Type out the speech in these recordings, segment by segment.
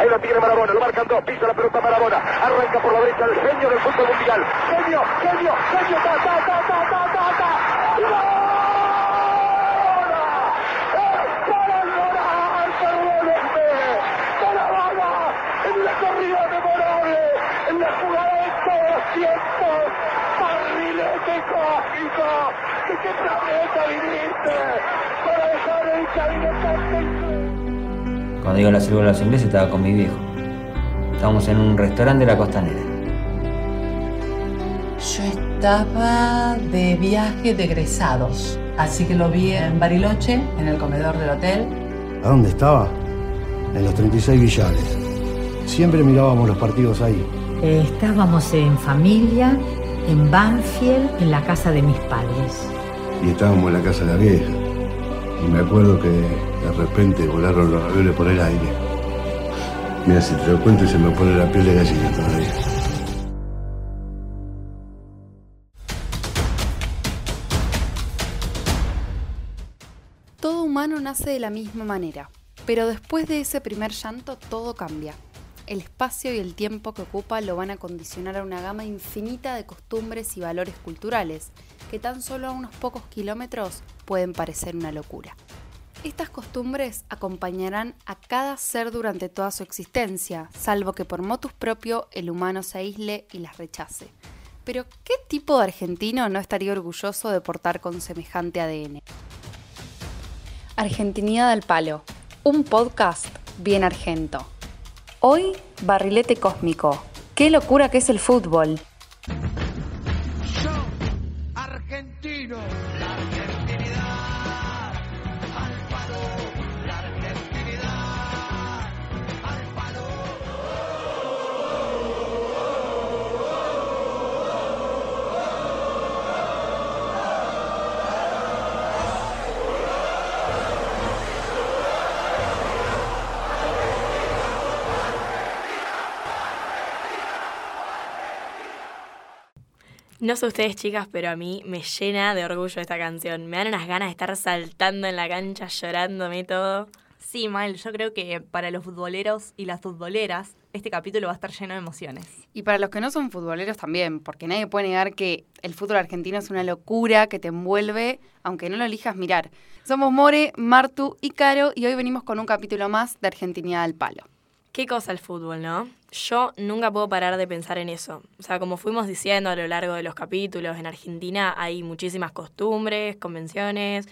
Ahí lo tiene Marabona, lo marcan dos, pisa la pelota Marabona. Arranca por la derecha el genio del fútbol mundial. Genio, genio, genio, ta, ta, ta, ta, ta, ta, ta. ¡Gol! ¡Es para llorar, perdónenme! ¡Maradona! En la corrida memorable, en la jugada de todos tiempos. Barrilete cósmico. ¿De qué planeta viniste? Para dejar el caminante Cuando digo la célula de los ingleses estaba con mi viejo. Estábamos en un restaurante de la costanera. Yo estaba de viaje de egresados, así que lo vi en Bariloche, en el comedor del hotel. ¿A dónde estaba? En los 36 billares. Siempre mirábamos los partidos ahí. Eh, estábamos en familia, en Banfield, en la casa de mis padres. Y estábamos en la casa de la vieja. Y me acuerdo que de repente volaron los aviones por el aire. Mira, si te lo cuento se me pone la piel de gallina todavía. Todo humano nace de la misma manera, pero después de ese primer llanto todo cambia. El espacio y el tiempo que ocupa lo van a condicionar a una gama infinita de costumbres y valores culturales que tan solo a unos pocos kilómetros pueden parecer una locura. Estas costumbres acompañarán a cada ser durante toda su existencia, salvo que por motus propio el humano se aísle y las rechace. Pero, ¿qué tipo de argentino no estaría orgulloso de portar con semejante ADN? Argentinidad al Palo, un podcast bien argento. Hoy, Barrilete Cósmico. ¡Qué locura que es el fútbol! No sé ustedes, chicas, pero a mí me llena de orgullo esta canción. Me dan unas ganas de estar saltando en la cancha, llorándome y todo. Sí, Mal, yo creo que para los futboleros y las futboleras, este capítulo va a estar lleno de emociones. Y para los que no son futboleros también, porque nadie puede negar que el fútbol argentino es una locura que te envuelve, aunque no lo elijas mirar. Somos More, Martu y Caro, y hoy venimos con un capítulo más de Argentinidad al Palo. Qué cosa el fútbol, ¿no? Yo nunca puedo parar de pensar en eso. O sea, como fuimos diciendo a lo largo de los capítulos, en Argentina hay muchísimas costumbres, convenciones,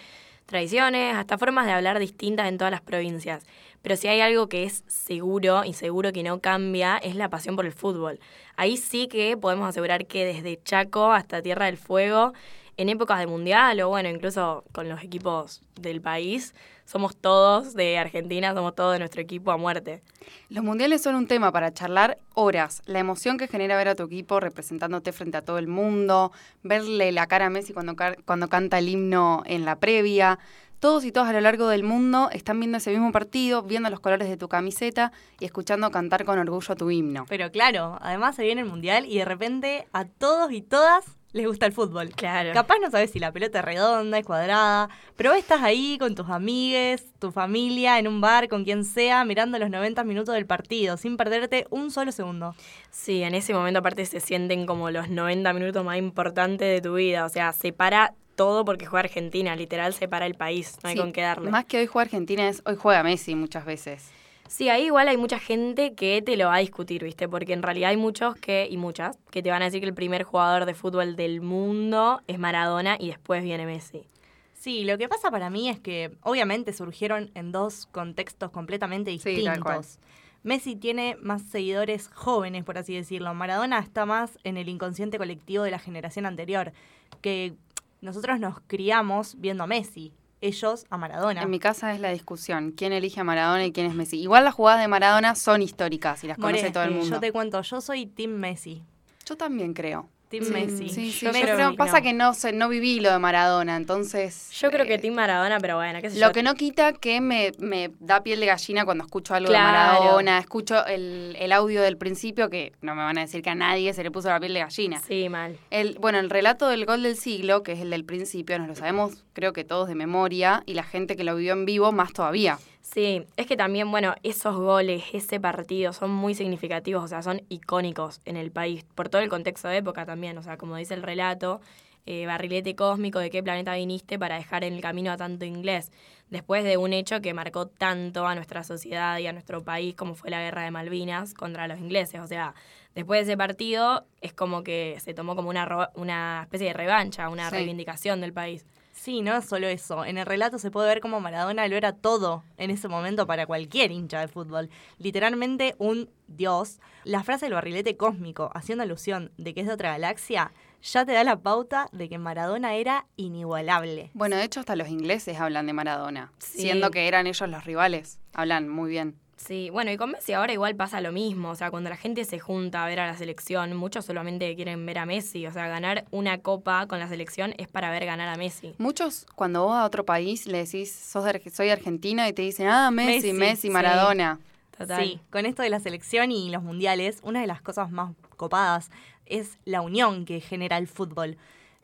tradiciones, hasta formas de hablar distintas en todas las provincias. Pero si hay algo que es seguro y seguro que no cambia, es la pasión por el fútbol. Ahí sí que podemos asegurar que desde Chaco hasta Tierra del Fuego, en épocas de mundial o bueno, incluso con los equipos del país, somos todos de Argentina, somos todos de nuestro equipo a muerte. Los mundiales son un tema para charlar horas. La emoción que genera ver a tu equipo representándote frente a todo el mundo, verle la cara a Messi cuando, cuando canta el himno en la previa. Todos y todas a lo largo del mundo están viendo ese mismo partido, viendo los colores de tu camiseta y escuchando cantar con orgullo tu himno. Pero claro, además se viene el mundial y de repente a todos y todas les gusta el fútbol. Claro. Capaz no sabes si la pelota es redonda, es cuadrada, pero estás ahí con tus amigues, tu familia, en un bar, con quien sea, mirando los 90 minutos del partido, sin perderte un solo segundo. Sí, en ese momento aparte se sienten como los 90 minutos más importantes de tu vida. O sea, se para todo porque juega Argentina, literal se para el país, no hay Sí, con qué darle. Más que hoy juega Argentina es hoy juega Messi muchas veces. Sí, ahí igual hay mucha gente que te lo va a discutir, ¿viste? Porque en realidad hay muchos que, y muchas, que te van a decir que el primer jugador de fútbol del mundo es Maradona y después viene Messi. Sí, lo que pasa para mí es que obviamente surgieron en dos contextos completamente Sí, tal cual. distintos. Messi tiene más seguidores jóvenes, por así decirlo. Maradona está más en el inconsciente colectivo de la generación anterior, que nosotros nos criamos viendo a Messi, ellos a Maradona. En mi casa es la discusión, quién elige a Maradona y quién es Messi. Igual las jugadas de Maradona son históricas y las More, conoce todo el mundo. Yo te cuento, yo soy Team Messi. Yo también creo. Team Sí, Messi. Sí, sí, Yo creo pasa no. que no sé, no viví lo de Maradona, entonces. Yo creo que eh, Team Maradona, pero bueno, qué sé Lo yo. que no quita que me, me da piel de gallina cuando escucho algo Claro. de Maradona, escucho el, el audio del principio, que no me van a decir que a nadie se le puso la piel de gallina. Sí, mal. El, bueno, el relato del gol del siglo, que es el del principio, nos lo sabemos creo que todos de memoria, y la gente que lo vivió en vivo más todavía. Sí, es que también, bueno, esos goles, ese partido son muy significativos, o sea, son icónicos en el país, por todo el contexto de época también, o sea, como dice el relato, eh, barrilete cósmico, de qué planeta viniste para dejar en el camino a tanto inglés, después de un hecho que marcó tanto a nuestra sociedad y a nuestro país como fue la guerra de Malvinas contra los ingleses, o sea, después de ese partido es como que se tomó como una, una especie de revancha, una Sí. reivindicación del país. Sí, no es solo eso. En el relato se puede ver cómo Maradona lo era todo en ese momento para cualquier hincha de fútbol. Literalmente un dios. La frase del barrilete cósmico, haciendo alusión de que es de otra galaxia, ya te da la pauta de que Maradona era inigualable. Bueno, de hecho hasta los ingleses hablan de Maradona, Sí. siendo que eran ellos los rivales. Hablan muy bien. Sí, bueno, y con Messi ahora igual pasa lo mismo. O sea, cuando la gente se junta a ver a la selección, muchos solamente quieren ver a Messi. O sea, ganar una copa con la selección es para ver ganar a Messi. Muchos, cuando vos a otro país le decís, Sos de soy argentina, y te dicen, ah, Messi, Messi, Messi, sí. Maradona. Total. Sí, con esto de la selección y los mundiales, una de las cosas más copadas es la unión que genera el fútbol.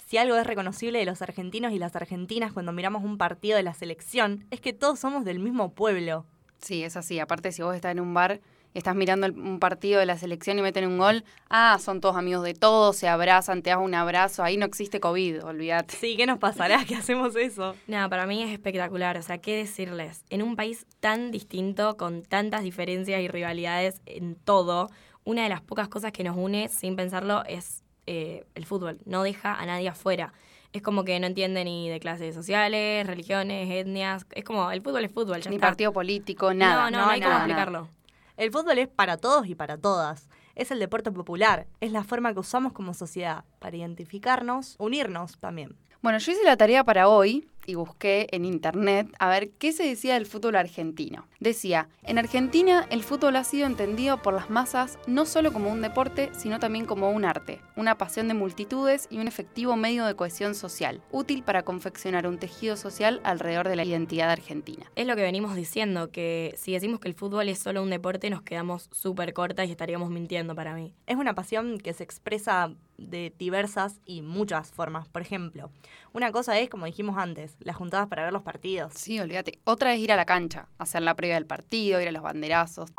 Si algo es reconocible de los argentinos y las argentinas cuando miramos un partido de la selección, es que todos somos del mismo pueblo. Sí, es así. Aparte, si vos estás en un bar, estás mirando un partido de la selección y meten un gol, ah, son todos amigos de todos, se abrazan, te das un abrazo, ahí no existe COVID, olvídate. Sí, ¿qué nos pasará que hacemos eso? Nada, para mí es espectacular. O sea, ¿qué decirles? En un país tan distinto, con tantas diferencias y rivalidades en todo, una de las pocas cosas que nos une, sin pensarlo, es eh, el fútbol. No deja a nadie afuera. Es como que no entiende ni de clases sociales, religiones, etnias. Es como, el fútbol es fútbol, ya Ni está. partido político, nada. No, no, no, hay nada, cómo nada. explicarlo. El fútbol es para todos y para todas. Es el deporte popular, es la forma que usamos como sociedad para identificarnos, unirnos también. Bueno, yo hice la tarea para hoy y busqué en internet a ver qué se decía del fútbol argentino. Decía, en Argentina el fútbol ha sido entendido por las masas no solo como un deporte, sino también como un arte, una pasión de multitudes y un efectivo medio de cohesión social, útil para confeccionar un tejido social alrededor de la identidad argentina. Es lo que venimos diciendo, que si decimos que el fútbol es solo un deporte, nos quedamos súper cortas y estaríamos mintiendo para mí. Es una pasión que se expresa de diversas y muchas formas. Por ejemplo, una cosa es, como dijimos antes, las juntadas para ver los partidos. Sí, olvídate. Otra es ir a la cancha, hacer la previa del partido, ir a los banderazos.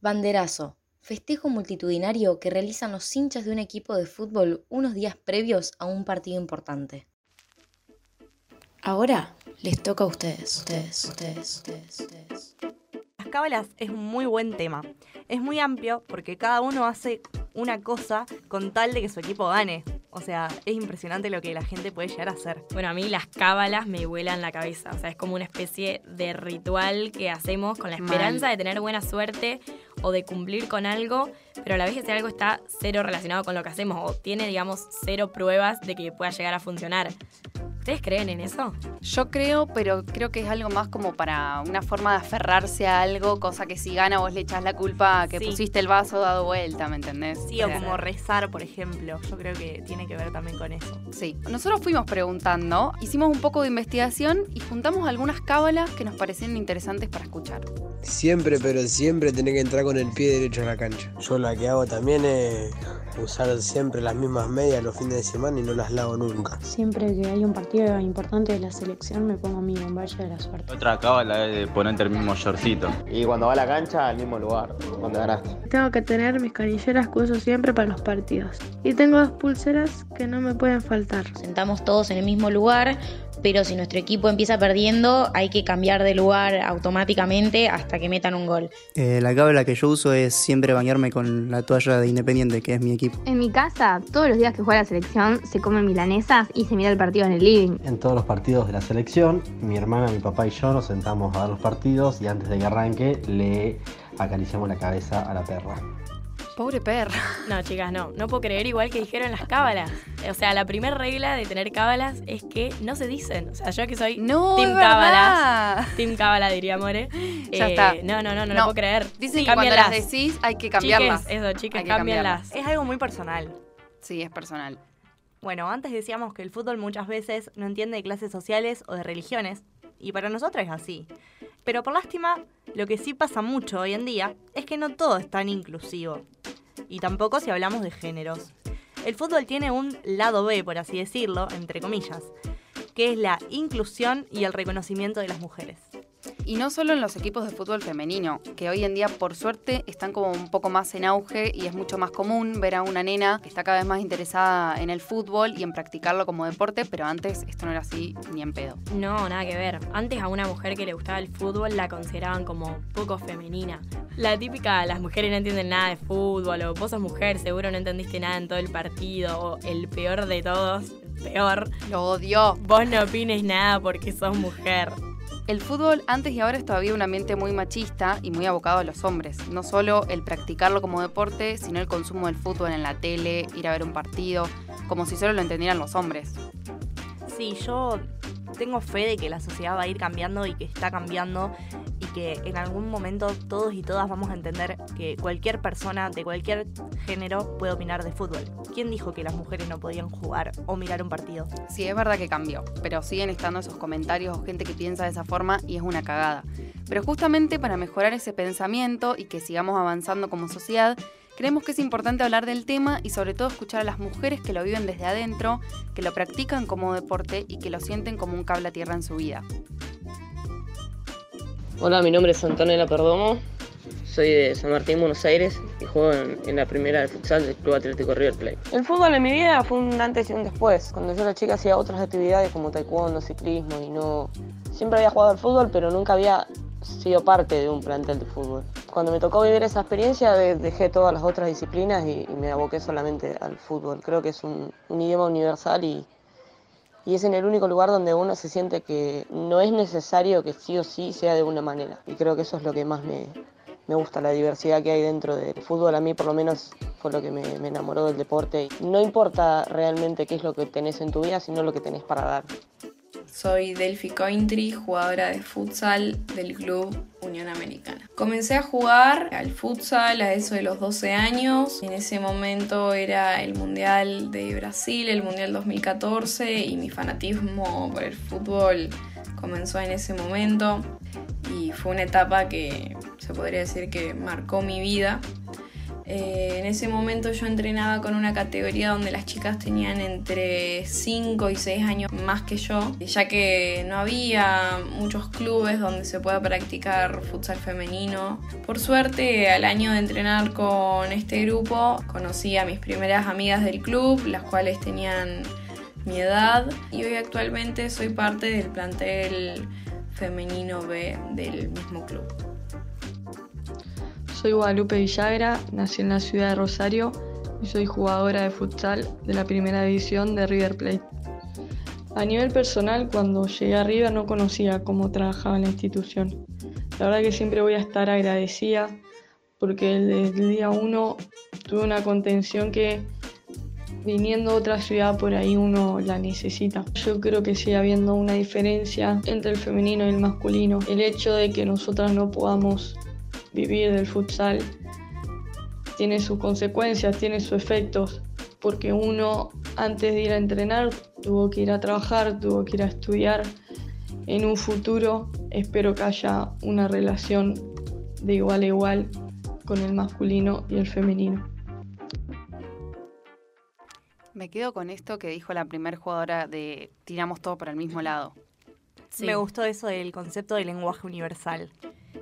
Banderazo. Festejo multitudinario que realizan los hinchas de un equipo de fútbol unos días previos a un partido importante. Ahora les toca a ustedes, ustedes, ustedes, ustedes, ustedes. Las cábalas es un muy buen tema. Es muy amplio porque cada uno hace una cosa con tal de que su equipo gane. O sea, es impresionante lo que la gente puede llegar a hacer. Bueno, a mí las cábalas me vuelan la cabeza. O sea, es como una especie de ritual que hacemos con la esperanza de tener buena suerte o de cumplir con algo, pero a la vez ese algo está cero relacionado con lo que hacemos o tiene, digamos, cero pruebas de que pueda llegar a funcionar. ¿Ustedes creen en eso? Yo creo, pero creo que es algo más como para una forma de aferrarse a algo, cosa que si gana vos le echás la culpa a que Sí. pusiste el vaso dado vuelta, ¿me entendés? Sí, o como rezar, por ejemplo. Yo creo que tiene que ver también con eso. Sí. Nosotros fuimos preguntando, hicimos un poco de investigación y juntamos algunas cábalas que nos parecieron interesantes para escuchar. Siempre, pero siempre tenés que entrar con el pie derecho a la cancha. Yo la que hago también es usar siempre las mismas medias los fines de semana y no las lavo nunca. Siempre que hay un partido importante de la selección me pongo mi bomballa de la suerte. Otra cábala es ponerte el mismo shortcito. Y cuando va a la cancha, al mismo lugar, donde ganaste. Tengo que tener mis canilleras que uso siempre para los partidos. Y tengo dos pulseras que no me pueden faltar. Sentamos todos en el mismo lugar, pero si nuestro equipo empieza perdiendo, hay que cambiar de lugar automáticamente hasta que metan un gol. Eh, la cábala que yo uso es siempre bañarme con la toalla de Independiente, que es mi equipo. En mi casa, todos los días que juega la selección, se comen milanesas y se mira el partido en el living. En todos los partidos de la selección, mi hermana, mi papá y yo nos sentamos a ver los partidos y antes de que arranque le acariciamos la cabeza a la perra. Pobre perra. No, chicas, no. No puedo creer igual que dijeron las cábalas. O sea, la primera regla de tener cábalas es que no se dicen. O sea, yo que soy No, Team cábalas. Team cábala, diría More. Ya Eh, está. No, no, no, no, No. lo puedo creer. Dicen que cuando las decís hay que cambiarlas. Chiques, eso, chicas, cámbianlas. Es algo muy personal. Sí, es personal. Bueno, antes decíamos que el fútbol muchas veces no entiende de clases sociales o de religiones, y para nosotros es así. Pero por lástima, lo que sí pasa mucho hoy en día es que no todo es tan inclusivo. Y tampoco si hablamos de géneros. El fútbol tiene un lado B, por así decirlo, entre comillas, que es la inclusión y el reconocimiento de las mujeres. Y no solo en los equipos de fútbol femenino, que hoy en día por suerte están como un poco más en auge y es mucho más común ver a una nena que está cada vez más interesada en el fútbol y en practicarlo como deporte, pero antes esto no era así ni en pedo. No, nada que ver. Antes a una mujer que le gustaba el fútbol la consideraban como poco femenina. La típica, las mujeres no entienden nada de fútbol, o vos sos mujer, seguro no entendiste nada en todo el partido, o el peor de todos, peor. Lo odio. Vos no opines nada porque sos mujer. El fútbol antes y ahora es todavía un ambiente muy machista y muy abocado a los hombres. No solo el practicarlo como deporte, sino el consumo del fútbol en la tele, ir a ver un partido, como si solo lo entendieran los hombres. Sí, yo tengo fe de que la sociedad va a ir cambiando y que está cambiando en algún momento todos y todas vamos a entender que cualquier persona de cualquier género puede opinar de fútbol. ¿Quién dijo que las mujeres no podían jugar o mirar un partido? Sí, es verdad que cambió, pero siguen estando esos comentarios o gente que piensa de esa forma y es una cagada. Pero justamente para mejorar ese pensamiento y que sigamos avanzando como sociedad, Creemos que es importante hablar del tema y sobre todo escuchar a las mujeres que lo viven desde adentro, que lo practican como deporte y que lo sienten como un cable a tierra en su vida. Hola, mi nombre es Antonella Perdomo, soy de San Martín, Buenos Aires y juego en, en la primera de futsal del Club Atlético River Plate. El fútbol en mi vida fue un antes y un después. Cuando yo era chica hacía otras actividades como taekwondo, ciclismo y no... Siempre había jugado al fútbol, pero nunca había sido parte de un plantel de fútbol. Cuando me tocó vivir esa experiencia de- dejé todas las otras disciplinas y, y me aboqué solamente al fútbol. Creo que es un, un idioma universal y, y es en el único lugar donde uno se siente que no es necesario que sí o sí sea de una manera. Y creo que eso es lo que más me, me gusta, la diversidad que hay dentro del fútbol. A mí por lo menos fue lo que me, me enamoró del deporte. No importa realmente qué es lo que tenés en tu vida, sino lo que tenés para dar. Soy Delphi Cointry, jugadora de futsal del club Unión Americana. Comencé a jugar al futsal a eso de los 12 años. En ese momento era el Mundial de Brasil, el Mundial 2014 y mi fanatismo por el fútbol comenzó en ese momento y fue una etapa que se podría decir que marcó mi vida. Eh, en ese momento yo entrenaba con una categoría donde las chicas tenían entre 5 y 6 años más que yo, ya que no había muchos clubes donde se pueda practicar futsal femenino. Por suerte, al año de entrenar con este grupo, conocí a mis primeras amigas del club, las cuales tenían mi edad y hoy actualmente soy parte del plantel femenino B del mismo club. Soy Guadalupe Villagra, nací en la ciudad de Rosario y soy jugadora de futsal de la primera división de River Plate. A nivel personal, cuando llegué a River no conocía cómo trabajaba la institución. La verdad que siempre voy a estar agradecida porque desde el día uno tuve una contención que viniendo a otra ciudad por ahí uno la necesita. Yo creo que sigue habiendo una diferencia entre el femenino y el masculino. El hecho de que nosotras no podamos vivir del futsal tiene sus consecuencias, tiene sus efectos, porque uno antes de ir a entrenar tuvo que ir a trabajar, tuvo que ir a estudiar. En un futuro espero que haya una relación de igual a igual con el masculino y el femenino. Me quedo con esto que dijo la primer jugadora de tiramos todo para el mismo lado. Me gustó eso del concepto de lenguaje universal.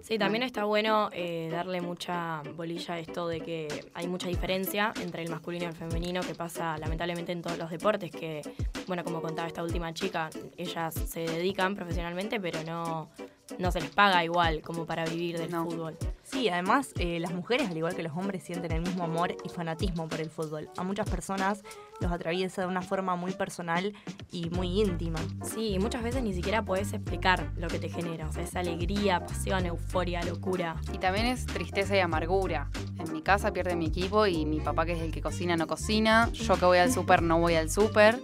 Sí, también está bueno eh, darle mucha bolilla a esto de que hay mucha diferencia entre el masculino y el femenino que pasa lamentablemente en todos los deportes, que, bueno, como contaba esta última chica, ellas se dedican profesionalmente, pero no, no se les paga igual como para vivir del fútbol. Sí, además eh, las mujeres, al igual que los hombres, sienten el mismo amor y fanatismo por el fútbol. A muchas personas los atraviesa de una forma muy personal y muy íntima. Sí, y muchas veces ni siquiera puedes explicar lo que te genera, o sea, esa alegría, pasión, euforia, locura. Y también es tristeza y amargura. En mi casa pierde mi equipo y mi papá que es el que cocina no cocina, yo que voy al súper no voy al súper.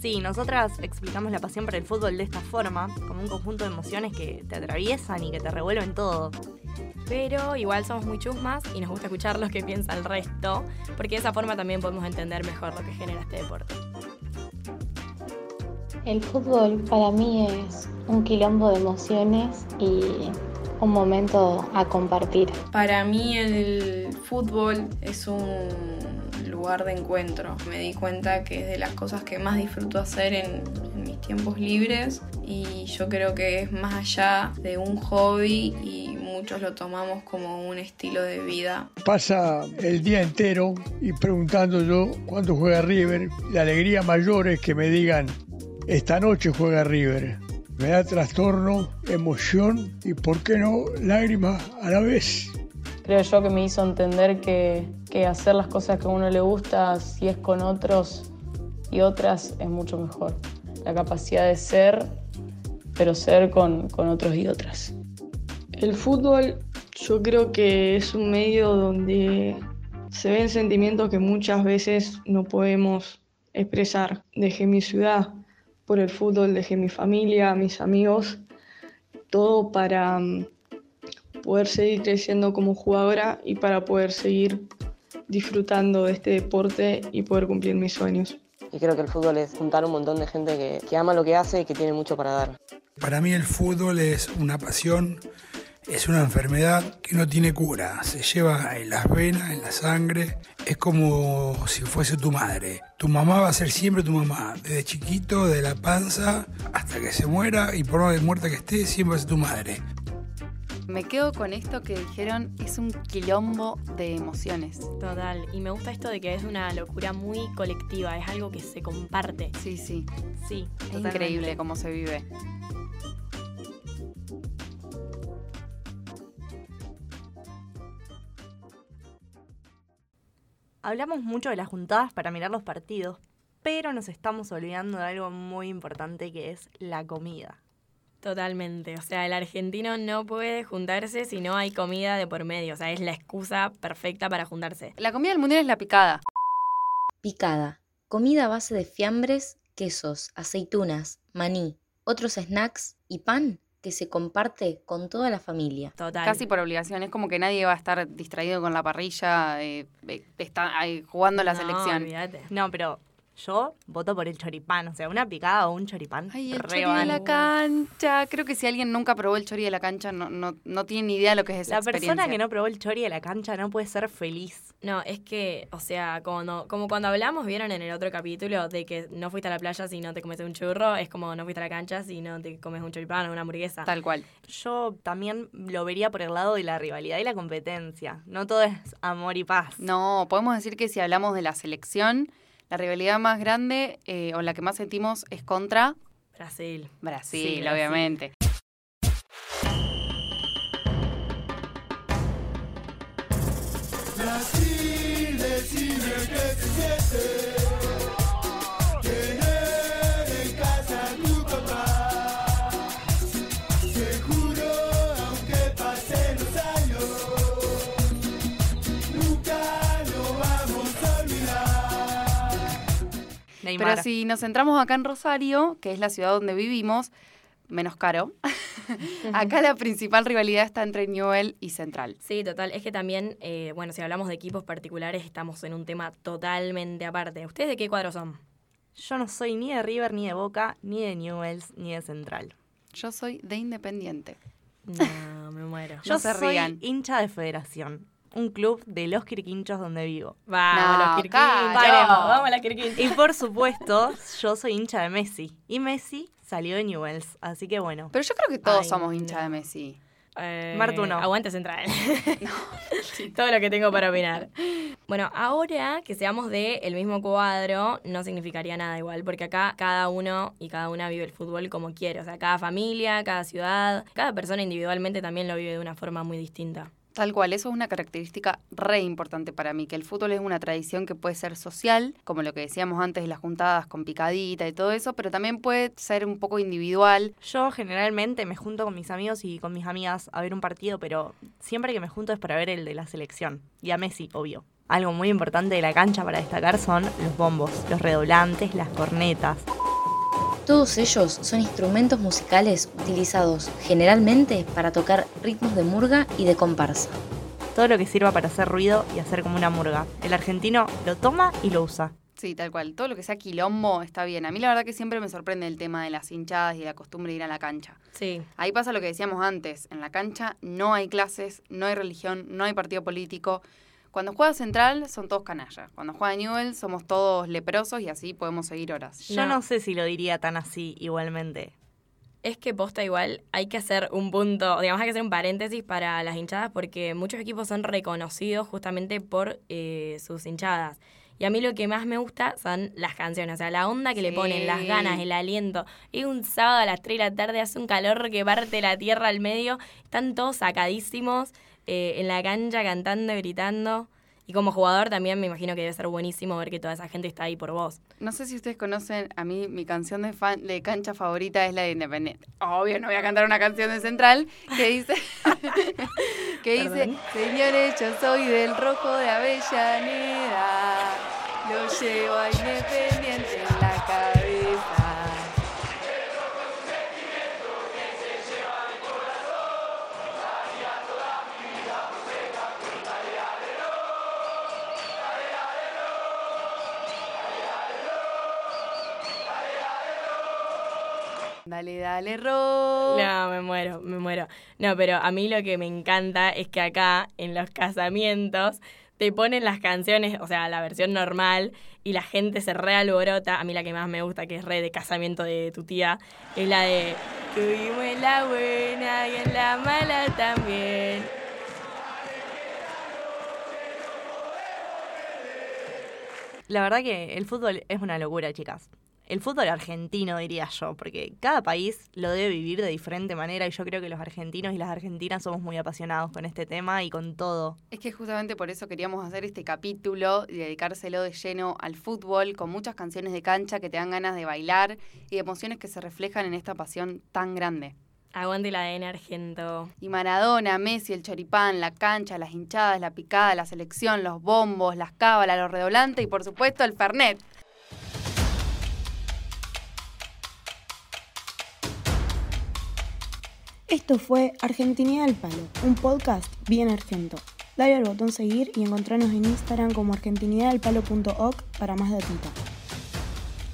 Sí, nosotras explicamos la pasión por el fútbol de esta forma, como un conjunto de emociones que te atraviesan y que te revuelven todo. Pero igual somos muy chusmas y nos gusta escuchar lo que piensa el resto, porque de esa forma también podemos entender mejor lo que genera este deporte. El fútbol para mí es un quilombo de emociones y un momento a compartir. Para mí el fútbol es un lugar de encuentro. Me di cuenta que es de las cosas que más disfruto hacer en, en mis tiempos libres y yo creo que es más allá de un hobby y muchos lo tomamos como un estilo de vida. Pasa el día entero y preguntando yo cuándo juega River. La alegría mayor es que me digan, esta noche juega River. Me da trastorno, emoción y, ¿por qué no, lágrimas a la vez. Creo yo que me hizo entender que, que hacer las cosas que a uno le gusta, si es con otros y otras, es mucho mejor. La capacidad de ser, pero ser con, con otros y otras. El fútbol yo creo que es un medio donde se ven sentimientos que muchas veces no podemos expresar. Dejé mi ciudad por el fútbol, dejé mi familia, mis amigos, todo para mm, poder seguir creciendo como jugadora y para poder seguir disfrutando de este deporte y poder cumplir mis sueños. Y creo que el fútbol es juntar un montón de gente que, que ama lo que hace y que tiene mucho para dar. Para mí el fútbol es una pasión, es una enfermedad que no tiene cura, se lleva en las venas, en la sangre, es como si fuese tu madre. Tu mamá va a ser siempre tu mamá, desde chiquito, de la panza, hasta que se muera y por más muerta que esté, siempre va a ser tu madre. Me quedo con esto que dijeron, es un quilombo de emociones. Total, y me gusta esto de que es una locura muy colectiva, es algo que se comparte. Sí, sí. Sí, Es totalmente. increíble cómo se vive. Hablamos mucho de las juntadas para mirar los partidos, pero nos estamos olvidando de algo muy importante que es la comida. Totalmente, o sea, el argentino no puede juntarse si no hay comida de por medio, o sea, es la excusa perfecta para juntarse. La comida del mundial es la picada. Picada. Comida a base de fiambres, quesos, aceitunas, maní, otros snacks y pan que se comparte con toda la familia. Total. Casi por obligación. Es como que nadie va a estar distraído con la parrilla, eh, eh, está jugando la No, selección. olvídate. No, pero yo voto por el choripán, o sea, una picada o un choripán. Ay, el re chori de la cancha. Creo que si alguien nunca probó el chori de la cancha, no, no, no tiene ni idea lo que es esa La persona experiencia. que no probó el chori de la cancha no puede ser feliz. No, es que, o sea, como, no- como cuando hablamos, vieron en el otro capítulo de que no fuiste a la playa si no te comes un churro, es como no fuiste a la cancha si no te comes un choripán o una hamburguesa. Tal cual. Yo también lo vería por el lado de la rivalidad y la competencia. No todo es amor y paz. No, podemos decir que si hablamos de la selección, la rivalidad más grande eh, o la que más sentimos es contra Brasil. Brasil, Sí, obviamente. Pero si nos centramos acá en Rosario, que es la ciudad donde vivimos, menos caro, acá la principal rivalidad está entre Newell y Central. Sí, total. Es que también, eh, bueno, si hablamos de equipos particulares, estamos en un tema totalmente aparte. ¿Ustedes de qué cuadro son? Yo no soy ni de River, ni de Boca, ni de Newells, ni de Central. Yo soy de Independiente. No, me muero. Yo No se soy rían. hincha de Federación, un club de los Quirquinchos donde vivo. Vamos, No, los Quirquinchos. Caro. Vamos a las Quirquinchos. Y por supuesto, yo soy hincha de Messi. Y Messi salió de Newells, así que bueno. Pero yo creo que todos Ay, somos no. hinchas de Messi. Eh, Martu no. Aguante central. Todo lo que tengo para opinar. Bueno, ahora que seamos del el mismo cuadro, no significaría nada igual, porque acá cada uno y cada una vive el fútbol como quiere. O sea, cada familia, cada ciudad, cada persona individualmente también lo vive de una forma muy distinta. Tal cual, eso es una característica re importante para mí, que el fútbol es una tradición que puede ser social, como lo que decíamos antes las juntadas con picadita y todo eso, pero también puede ser un poco individual. Yo generalmente me junto con mis amigos y con mis amigas a ver un partido, pero siempre que me junto es para ver el de la selección. Y a Messi, obvio. Algo muy importante de la cancha para destacar son los bombos, los redoblantes, las cornetas. Todos ellos son instrumentos musicales utilizados generalmente para tocar ritmos de murga y de comparsa. Todo lo que sirva para hacer ruido y hacer como una murga. El argentino lo toma y lo usa. Sí, tal cual. Todo lo que sea quilombo está bien. A mí la verdad que siempre me sorprende el tema de las hinchadas y la costumbre de ir a la cancha. Sí. Ahí pasa lo que decíamos antes. En la cancha no hay clases, no hay religión, no hay partido político. Cuando juega Central son todos canallas. Cuando juega Newell somos todos leprosos y así podemos seguir horas. Yo no sé si lo diría tan así igualmente. Es que posta igual, hay que hacer un punto, digamos, hay que hacer un paréntesis para las hinchadas porque muchos equipos son reconocidos justamente por eh, sus hinchadas. Y a mí lo que más me gusta son las canciones, o sea, la onda que le ponen, las ganas, el aliento. Es un sábado a las 3 de la tarde, hace un calor que parte la tierra al medio, están todos sacadísimos eh, en la cancha cantando, gritando. Y como jugador también me imagino que debe ser buenísimo ver que toda esa gente está ahí por vos. No sé si ustedes conocen, a mí mi canción de, fan, de cancha favorita es la de Independiente. Obvio, no voy a cantar una canción de Central que dice, que dice, señores, yo soy del rojo de Avellaneda, lo llevo a Independiente en la Dale, dale, Ro. No, me muero, me muero. No, pero a mí lo que me encanta es que acá en los casamientos te ponen las canciones, o sea, la versión normal, y la gente se realborota. A mí la que más me gusta, que es re de casamiento de tu tía, es la de Tuvimos en la buena y en la mala también. La verdad que el fútbol es una locura, chicas. El fútbol argentino, diría yo, porque cada país lo debe vivir de diferente manera y yo creo que los argentinos y las argentinas somos muy apasionados con este tema y con todo. Es que justamente por eso queríamos hacer este capítulo y dedicárselo de lleno al fútbol, con muchas canciones de cancha que te dan ganas de bailar y emociones que se reflejan en esta pasión tan grande. Aguante la ADN argento. Y Maradona, Messi, el choripán, la cancha, las hinchadas, la picada, la selección, los bombos, las cábalas, los redoblantes y por supuesto el Fernet. Esto fue Argentinidad al Palo, un podcast bien argento. Dale al botón seguir y encontrarnos en Instagram como argentinidadalpalo.oc para más datita.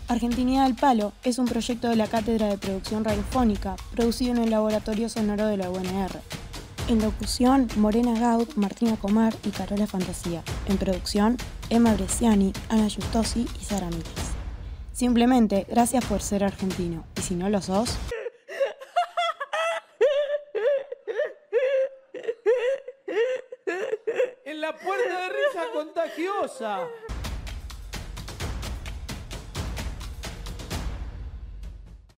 Argentinidad al Palo es un proyecto de la Cátedra de Producción Radiofónica, producido en el Laboratorio Sonoro de la UNR. En locución, Morena Gaud, Martina Comar y Carola Fantasía. En producción, Emma Bresciani, Ana Justosi y Sara Miles. Simplemente, gracias por ser argentino. Y si no lo sos... En la puerta de risa contagiosa.